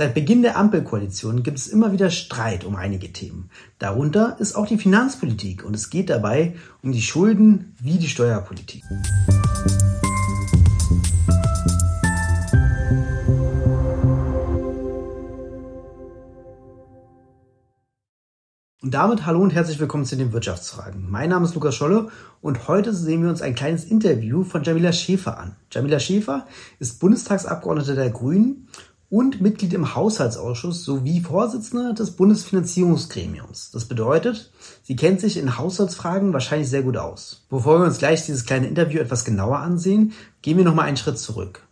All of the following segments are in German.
Seit Beginn der Ampelkoalition gibt es immer wieder Streit um einige Themen. Darunter ist auch die Finanzpolitik und es geht dabei um die Schulden wie die Steuerpolitik. Und damit hallo und herzlich willkommen zu den Wirtschaftsfragen. Mein Name ist Lukas Scholle und heute sehen wir uns ein kleines Interview von Jamila Schäfer an. Jamila Schäfer ist Bundestagsabgeordnete der Grünen und Mitglied im Haushaltsausschuss sowie Vorsitzende des Bundesfinanzierungsgremiums. Das bedeutet, sie kennt sich in Haushaltsfragen wahrscheinlich sehr gut aus. Bevor wir uns gleich dieses kleine Interview etwas genauer ansehen, gehen wir nochmal einen Schritt zurück.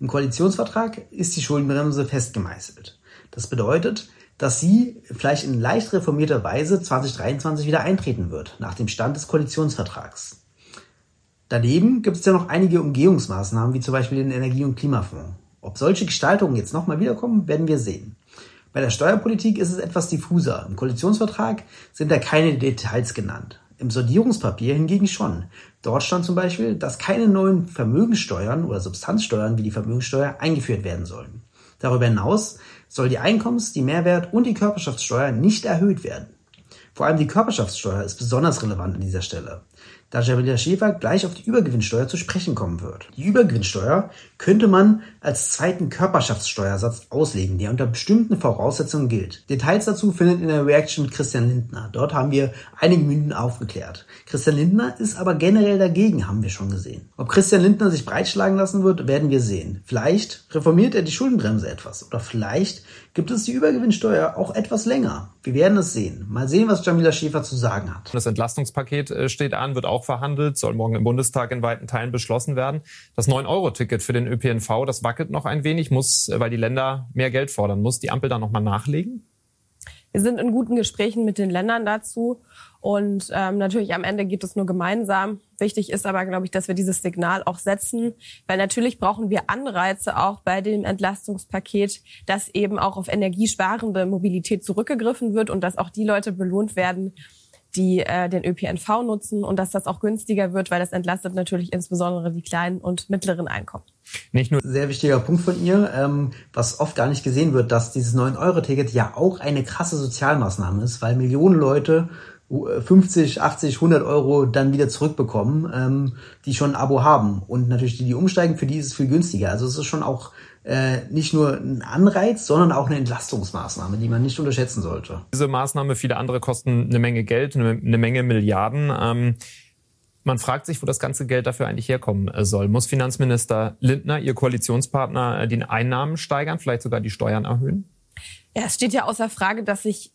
Im Koalitionsvertrag ist die Schuldenbremse festgemeißelt. Das bedeutet, dass sie vielleicht in leicht reformierter Weise 2023 wieder eintreten wird, nach dem Stand des Koalitionsvertrags. Daneben gibt es ja noch einige Umgehungsmaßnahmen, wie zum Beispiel den Energie- und Klimafonds. Ob solche Gestaltungen jetzt nochmal wiederkommen, werden wir sehen. Bei der Steuerpolitik ist es etwas diffuser. Im Koalitionsvertrag sind da keine Details genannt. Im Sondierungspapier hingegen schon. Dort stand zum Beispiel, dass keine neuen Vermögenssteuern oder Substanzsteuern wie die Vermögenssteuer eingeführt werden sollen. Darüber hinaus soll die Einkommens-, die Mehrwert- und die Körperschaftssteuer nicht erhöht werden. Vor allem die Körperschaftssteuer ist besonders relevant an dieser Stelle da Jamila Schäfer gleich auf die Übergewinnsteuer zu sprechen kommen wird. Die Übergewinnsteuer könnte man als zweiten Körperschaftssteuersatz auslegen, der unter bestimmten Voraussetzungen gilt. Details dazu findet in der Reaction Christian Lindner. Dort haben wir einige Mythen aufgeklärt. Christian Lindner ist aber generell dagegen, haben wir schon gesehen. Ob Christian Lindner sich breitschlagen lassen wird, werden wir sehen. Vielleicht reformiert er die Schuldenbremse etwas oder vielleicht gibt es die Übergewinnsteuer auch etwas länger. Wir werden es sehen. Mal sehen, was Jamila Schäfer zu sagen hat. Das Entlastungspaket äh, steht an, wird auch verhandelt, soll morgen im Bundestag in weiten Teilen beschlossen werden. Das 9-Euro-Ticket für den ÖPNV, das wackelt noch ein wenig, muss, äh, weil die Länder mehr Geld fordern. Muss die Ampel da nochmal nachlegen? Wir sind in guten Gesprächen mit den Ländern dazu. Und ähm, natürlich am Ende geht es nur gemeinsam. Wichtig ist aber, glaube ich, dass wir dieses Signal auch setzen, weil natürlich brauchen wir Anreize auch bei dem Entlastungspaket, dass eben auch auf energiesparende Mobilität zurückgegriffen wird und dass auch die Leute belohnt werden, die äh, den ÖPNV nutzen und dass das auch günstiger wird, weil das entlastet natürlich insbesondere die kleinen und mittleren Einkommen. Nicht nur sehr wichtiger Punkt von ihr, ähm, was oft gar nicht gesehen wird, dass dieses 9-Euro-Ticket ja auch eine krasse Sozialmaßnahme ist, weil Millionen Leute 50, 80, 100 Euro dann wieder zurückbekommen, ähm, die schon ein Abo haben. Und natürlich die, die umsteigen, für die ist es viel günstiger. Also es ist schon auch äh, nicht nur ein Anreiz, sondern auch eine Entlastungsmaßnahme, die man nicht unterschätzen sollte. Diese Maßnahme, viele andere kosten eine Menge Geld, eine, eine Menge Milliarden. Ähm, man fragt sich, wo das ganze Geld dafür eigentlich herkommen äh, soll. Muss Finanzminister Lindner, Ihr Koalitionspartner, die Einnahmen steigern, vielleicht sogar die Steuern erhöhen? Ja, es steht ja außer Frage, dass sich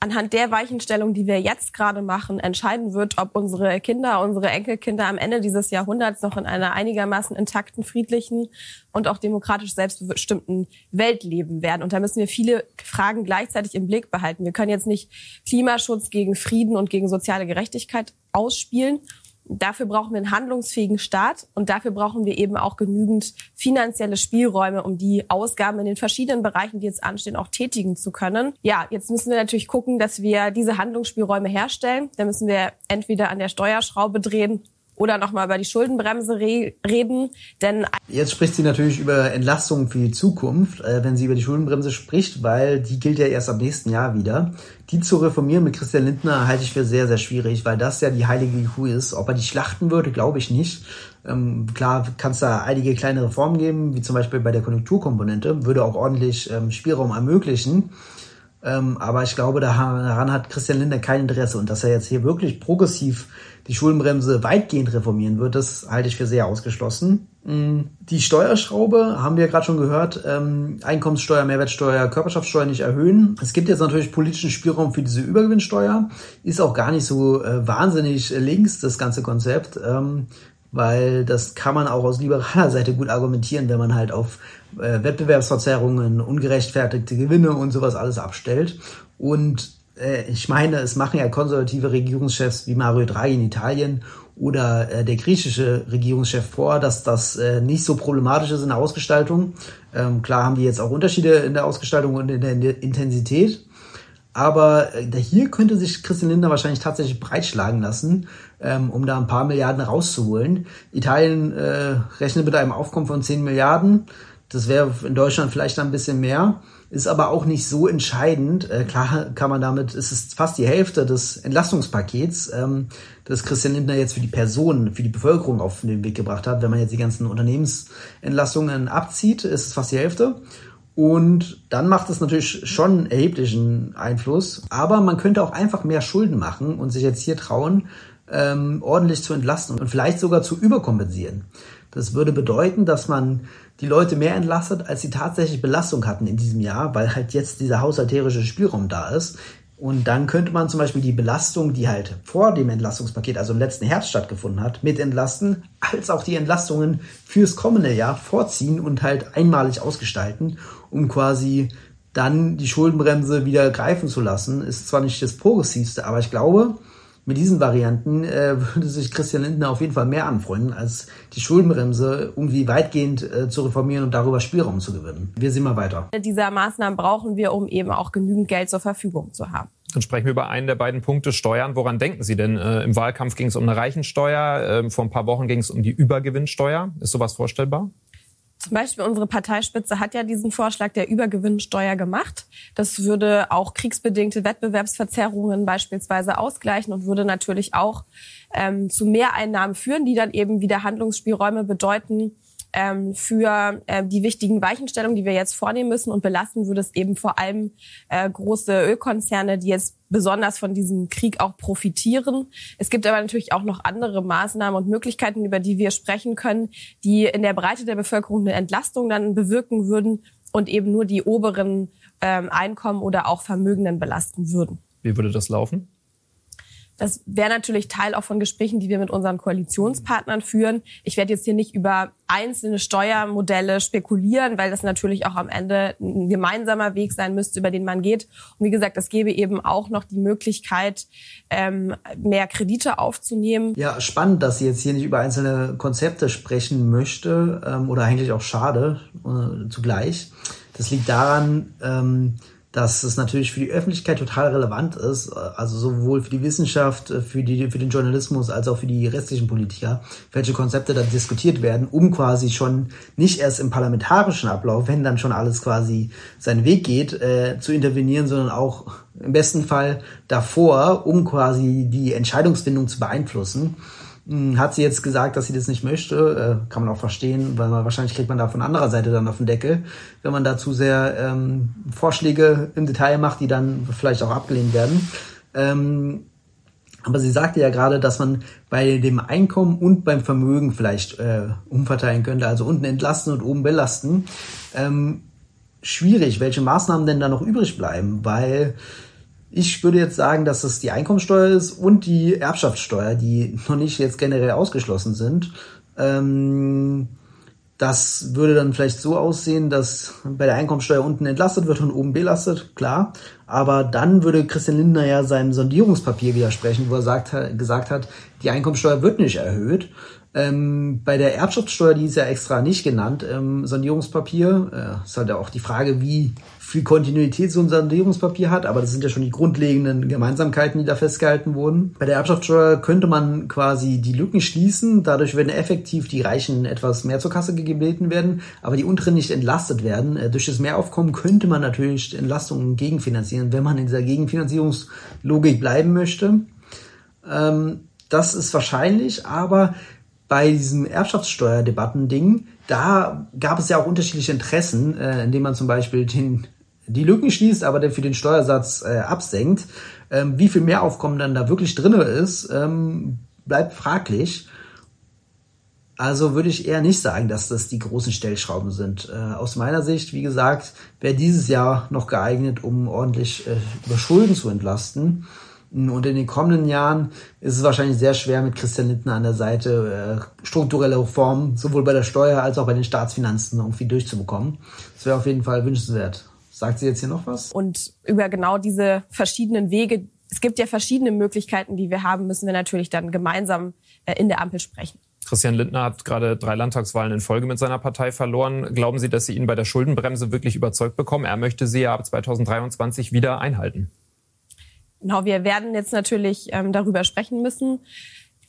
anhand der Weichenstellung, die wir jetzt gerade machen, entscheiden wird, ob unsere Kinder, unsere Enkelkinder am Ende dieses Jahrhunderts noch in einer einigermaßen intakten, friedlichen und auch demokratisch selbstbestimmten Welt leben werden. Und da müssen wir viele Fragen gleichzeitig im Blick behalten. Wir können jetzt nicht Klimaschutz gegen Frieden und gegen soziale Gerechtigkeit ausspielen Dafür brauchen wir einen handlungsfähigen Staat und dafür brauchen wir eben auch genügend finanzielle Spielräume, um die Ausgaben in den verschiedenen Bereichen, die jetzt anstehen, auch tätigen zu können. Ja, jetzt müssen wir natürlich gucken, dass wir diese Handlungsspielräume herstellen. Da müssen wir entweder an der Steuerschraube drehen oder nochmal über die Schuldenbremse re reden. Denn Jetzt spricht sie natürlich über Entlastungen für die Zukunft, äh, wenn sie über die Schuldenbremse spricht, weil die gilt ja erst am nächsten Jahr wieder. Die zu reformieren mit Christian Lindner halte ich für sehr, sehr schwierig, weil das ja die heilige Kuh ist. Ob er die schlachten würde, glaube ich nicht. Ähm, klar kann es da einige kleine Reformen geben, wie zum Beispiel bei der Konjunkturkomponente, würde auch ordentlich ähm, Spielraum ermöglichen. Ähm, aber ich glaube, daran hat Christian Lindner kein Interesse. Und dass er jetzt hier wirklich progressiv die Schuldenbremse weitgehend reformieren wird, das halte ich für sehr ausgeschlossen. Mm, die Steuerschraube haben wir gerade schon gehört, ähm, Einkommenssteuer, Mehrwertsteuer, Körperschaftssteuer nicht erhöhen. Es gibt jetzt natürlich politischen Spielraum für diese Übergewinnsteuer, ist auch gar nicht so äh, wahnsinnig links, das ganze Konzept, ähm, weil das kann man auch aus liberaler Seite gut argumentieren, wenn man halt auf äh, Wettbewerbsverzerrungen, ungerechtfertigte Gewinne und sowas alles abstellt. Und äh, ich meine, es machen ja konservative Regierungschefs wie Mario Draghi in Italien oder äh, der griechische Regierungschef vor, dass das äh, nicht so problematisch ist in der Ausgestaltung. Ähm, klar haben die jetzt auch Unterschiede in der Ausgestaltung und in der, in der Intensität. Aber äh, hier könnte sich Christian Lindner wahrscheinlich tatsächlich breitschlagen lassen, ähm, um da ein paar Milliarden rauszuholen. Italien äh, rechnet mit einem Aufkommen von 10 Milliarden. Das wäre in Deutschland vielleicht ein bisschen mehr. ist aber auch nicht so entscheidend. Äh, klar kann man damit, es ist fast die Hälfte des Entlastungspakets, ähm, das Christian Lindner jetzt für die Personen, für die Bevölkerung auf den Weg gebracht hat. Wenn man jetzt die ganzen Unternehmensentlastungen abzieht, ist es fast die Hälfte. Und dann macht es natürlich schon erheblichen Einfluss. Aber man könnte auch einfach mehr Schulden machen und sich jetzt hier trauen, ähm, ordentlich zu entlasten und vielleicht sogar zu überkompensieren. Das würde bedeuten, dass man die Leute mehr entlastet, als sie tatsächlich Belastung hatten in diesem Jahr, weil halt jetzt dieser haushalterische Spielraum da ist. Und dann könnte man zum Beispiel die Belastung, die halt vor dem Entlastungspaket, also im letzten Herbst stattgefunden hat, mit entlasten, als auch die Entlastungen fürs kommende Jahr vorziehen und halt einmalig ausgestalten, um quasi dann die Schuldenbremse wieder greifen zu lassen. Ist zwar nicht das progressivste, aber ich glaube, mit diesen Varianten äh, würde sich Christian Lindner auf jeden Fall mehr anfreunden, als die Schuldenbremse irgendwie weitgehend äh, zu reformieren und darüber Spielraum zu gewinnen. Wir sehen mal weiter. Dieser Maßnahmen brauchen wir, um eben auch genügend Geld zur Verfügung zu haben. Dann sprechen wir über einen der beiden Punkte Steuern. Woran denken Sie denn? Äh, Im Wahlkampf ging es um eine Reichensteuer, äh, vor ein paar Wochen ging es um die Übergewinnsteuer. Ist sowas vorstellbar? Zum Beispiel unsere Parteispitze hat ja diesen Vorschlag der Übergewinnsteuer gemacht. Das würde auch kriegsbedingte Wettbewerbsverzerrungen beispielsweise ausgleichen und würde natürlich auch ähm, zu Mehreinnahmen führen, die dann eben wieder Handlungsspielräume bedeuten, ähm, für äh, die wichtigen Weichenstellungen, die wir jetzt vornehmen müssen. Und belasten würde es eben vor allem äh, große Ölkonzerne, die jetzt besonders von diesem Krieg auch profitieren. Es gibt aber natürlich auch noch andere Maßnahmen und Möglichkeiten, über die wir sprechen können, die in der Breite der Bevölkerung eine Entlastung dann bewirken würden und eben nur die oberen ähm, Einkommen oder auch Vermögenden belasten würden. Wie würde das laufen? Das wäre natürlich Teil auch von Gesprächen, die wir mit unseren Koalitionspartnern führen. Ich werde jetzt hier nicht über einzelne Steuermodelle spekulieren, weil das natürlich auch am Ende ein gemeinsamer Weg sein müsste, über den man geht. Und wie gesagt, es gäbe eben auch noch die Möglichkeit, ähm, mehr Kredite aufzunehmen. Ja, spannend, dass sie jetzt hier nicht über einzelne Konzepte sprechen möchte ähm, oder eigentlich auch schade äh, zugleich. Das liegt daran, ähm, dass es natürlich für die Öffentlichkeit total relevant ist, also sowohl für die Wissenschaft, für, die, für den Journalismus als auch für die restlichen Politiker, welche Konzepte da diskutiert werden, um quasi schon nicht erst im parlamentarischen Ablauf, wenn dann schon alles quasi seinen Weg geht, äh, zu intervenieren, sondern auch im besten Fall davor, um quasi die Entscheidungsfindung zu beeinflussen. Hm, hat sie jetzt gesagt, dass sie das nicht möchte. Äh, kann man auch verstehen, weil man, wahrscheinlich kriegt man da von anderer Seite dann auf den Deckel, wenn man da zu sehr ähm, Vorschläge im Detail macht, die dann vielleicht auch abgelehnt werden. Ähm, aber sie sagte ja gerade, dass man bei dem Einkommen und beim Vermögen vielleicht äh, umverteilen könnte, also unten entlasten und oben belasten. Ähm, schwierig, welche Maßnahmen denn da noch übrig bleiben, weil ich würde jetzt sagen, dass es die Einkommensteuer ist und die Erbschaftssteuer, die noch nicht jetzt generell ausgeschlossen sind. Ähm, das würde dann vielleicht so aussehen, dass bei der Einkommensteuer unten entlastet wird und oben belastet, klar. Aber dann würde Christian Lindner ja seinem Sondierungspapier widersprechen, wo er sagt, gesagt hat, die Einkommensteuer wird nicht erhöht. Ähm, bei der Erbschaftssteuer, die ist ja extra nicht genannt im Sondierungspapier, äh, ist halt auch die Frage, wie viel Kontinuität ein Sondierungspapier hat, aber das sind ja schon die grundlegenden Gemeinsamkeiten, die da festgehalten wurden. Bei der Erbschaftssteuer könnte man quasi die Lücken schließen, dadurch werden effektiv die Reichen etwas mehr zur Kasse gebeten werden, aber die unteren nicht entlastet werden. Äh, durch das Mehraufkommen könnte man natürlich Entlastungen gegenfinanzieren, wenn man in dieser Gegenfinanzierungslogik bleiben möchte. Ähm, das ist wahrscheinlich, aber bei diesem Erbschaftssteuerdebatten-Ding, da gab es ja auch unterschiedliche Interessen, äh, indem man zum Beispiel den die Lücken schließt, aber der für den Steuersatz äh, absenkt. Ähm, wie viel Mehraufkommen dann da wirklich drinne ist, ähm, bleibt fraglich. Also würde ich eher nicht sagen, dass das die großen Stellschrauben sind. Äh, aus meiner Sicht, wie gesagt, wäre dieses Jahr noch geeignet, um ordentlich äh, über Schulden zu entlasten. Und in den kommenden Jahren ist es wahrscheinlich sehr schwer, mit Christian Lindner an der Seite äh, strukturelle Reformen sowohl bei der Steuer als auch bei den Staatsfinanzen irgendwie durchzubekommen. Das wäre auf jeden Fall wünschenswert. Sagt sie jetzt hier noch was? Und über genau diese verschiedenen Wege, es gibt ja verschiedene Möglichkeiten, die wir haben, müssen wir natürlich dann gemeinsam äh, in der Ampel sprechen. Christian Lindner hat gerade drei Landtagswahlen in Folge mit seiner Partei verloren. Glauben Sie, dass Sie ihn bei der Schuldenbremse wirklich überzeugt bekommen? Er möchte sie ja ab 2023 wieder einhalten. Genau, wir werden jetzt natürlich ähm, darüber sprechen müssen.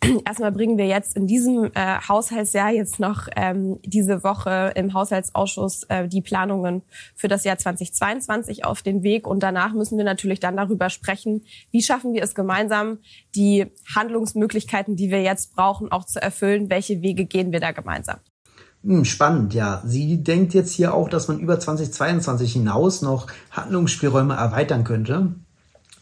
erstmal bringen wir jetzt in diesem äh, Haushaltsjahr jetzt noch ähm, diese Woche im Haushaltsausschuss äh, die Planungen für das Jahr 2022 auf den Weg. Und danach müssen wir natürlich dann darüber sprechen, wie schaffen wir es gemeinsam, die Handlungsmöglichkeiten, die wir jetzt brauchen, auch zu erfüllen. Welche Wege gehen wir da gemeinsam? Hm, spannend, ja. Sie denkt jetzt hier auch, dass man über 2022 hinaus noch Handlungsspielräume erweitern könnte.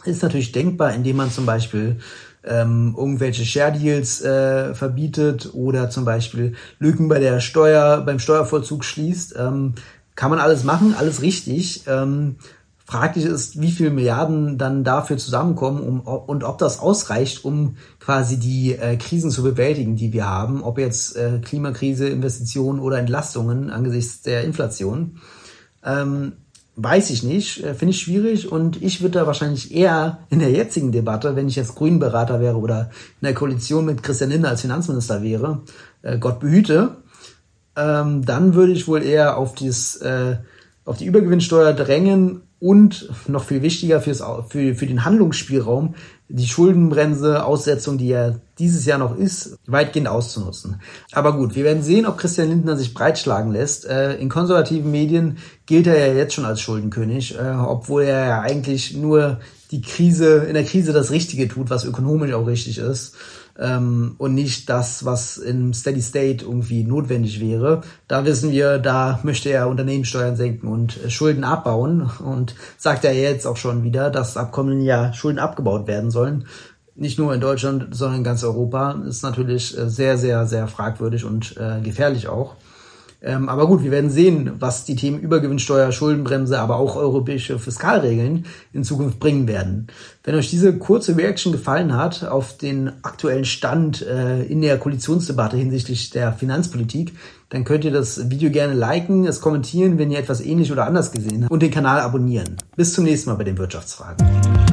Ist natürlich denkbar, indem man zum Beispiel ähm, irgendwelche Share Deals äh, verbietet oder zum Beispiel Lücken bei der Steuer, beim Steuervollzug schließt. Ähm, kann man alles machen, alles richtig. Ähm, fraglich ist, wie viele Milliarden dann dafür zusammenkommen um, und ob das ausreicht, um quasi die äh, Krisen zu bewältigen, die wir haben, ob jetzt äh, Klimakrise, Investitionen oder Entlastungen angesichts der Inflation. Ähm, Weiß ich nicht, äh, finde ich schwierig und ich würde da wahrscheinlich eher in der jetzigen Debatte, wenn ich jetzt Grünberater wäre oder in der Koalition mit Christian Lindner als Finanzminister wäre, äh, Gott behüte, ähm, dann würde ich wohl eher auf, dieses, äh, auf die Übergewinnsteuer drängen und noch viel wichtiger fürs, für, für den Handlungsspielraum die Schuldenbremse, Aussetzung, die ja dieses Jahr noch ist, weitgehend auszunutzen. Aber gut, wir werden sehen, ob Christian Lindner sich breitschlagen lässt. Äh, in konservativen Medien gilt er ja jetzt schon als Schuldenkönig, äh, obwohl er ja eigentlich nur die Krise, in der Krise das Richtige tut, was ökonomisch auch richtig ist ähm, und nicht das, was im Steady State irgendwie notwendig wäre. Da wissen wir, da möchte er Unternehmenssteuern senken und äh, Schulden abbauen und sagt er jetzt auch schon wieder, dass ab kommenden Jahr Schulden abgebaut werden sollen. Nicht nur in Deutschland, sondern in ganz Europa. ist natürlich äh, sehr, sehr, sehr fragwürdig und äh, gefährlich auch. Ähm, aber gut, wir werden sehen, was die Themen Übergewinnsteuer, Schuldenbremse, aber auch europäische Fiskalregeln in Zukunft bringen werden. Wenn euch diese kurze Reaction gefallen hat auf den aktuellen Stand äh, in der Koalitionsdebatte hinsichtlich der Finanzpolitik, dann könnt ihr das Video gerne liken, es kommentieren, wenn ihr etwas ähnlich oder anders gesehen habt und den Kanal abonnieren. Bis zum nächsten Mal bei den Wirtschaftsfragen.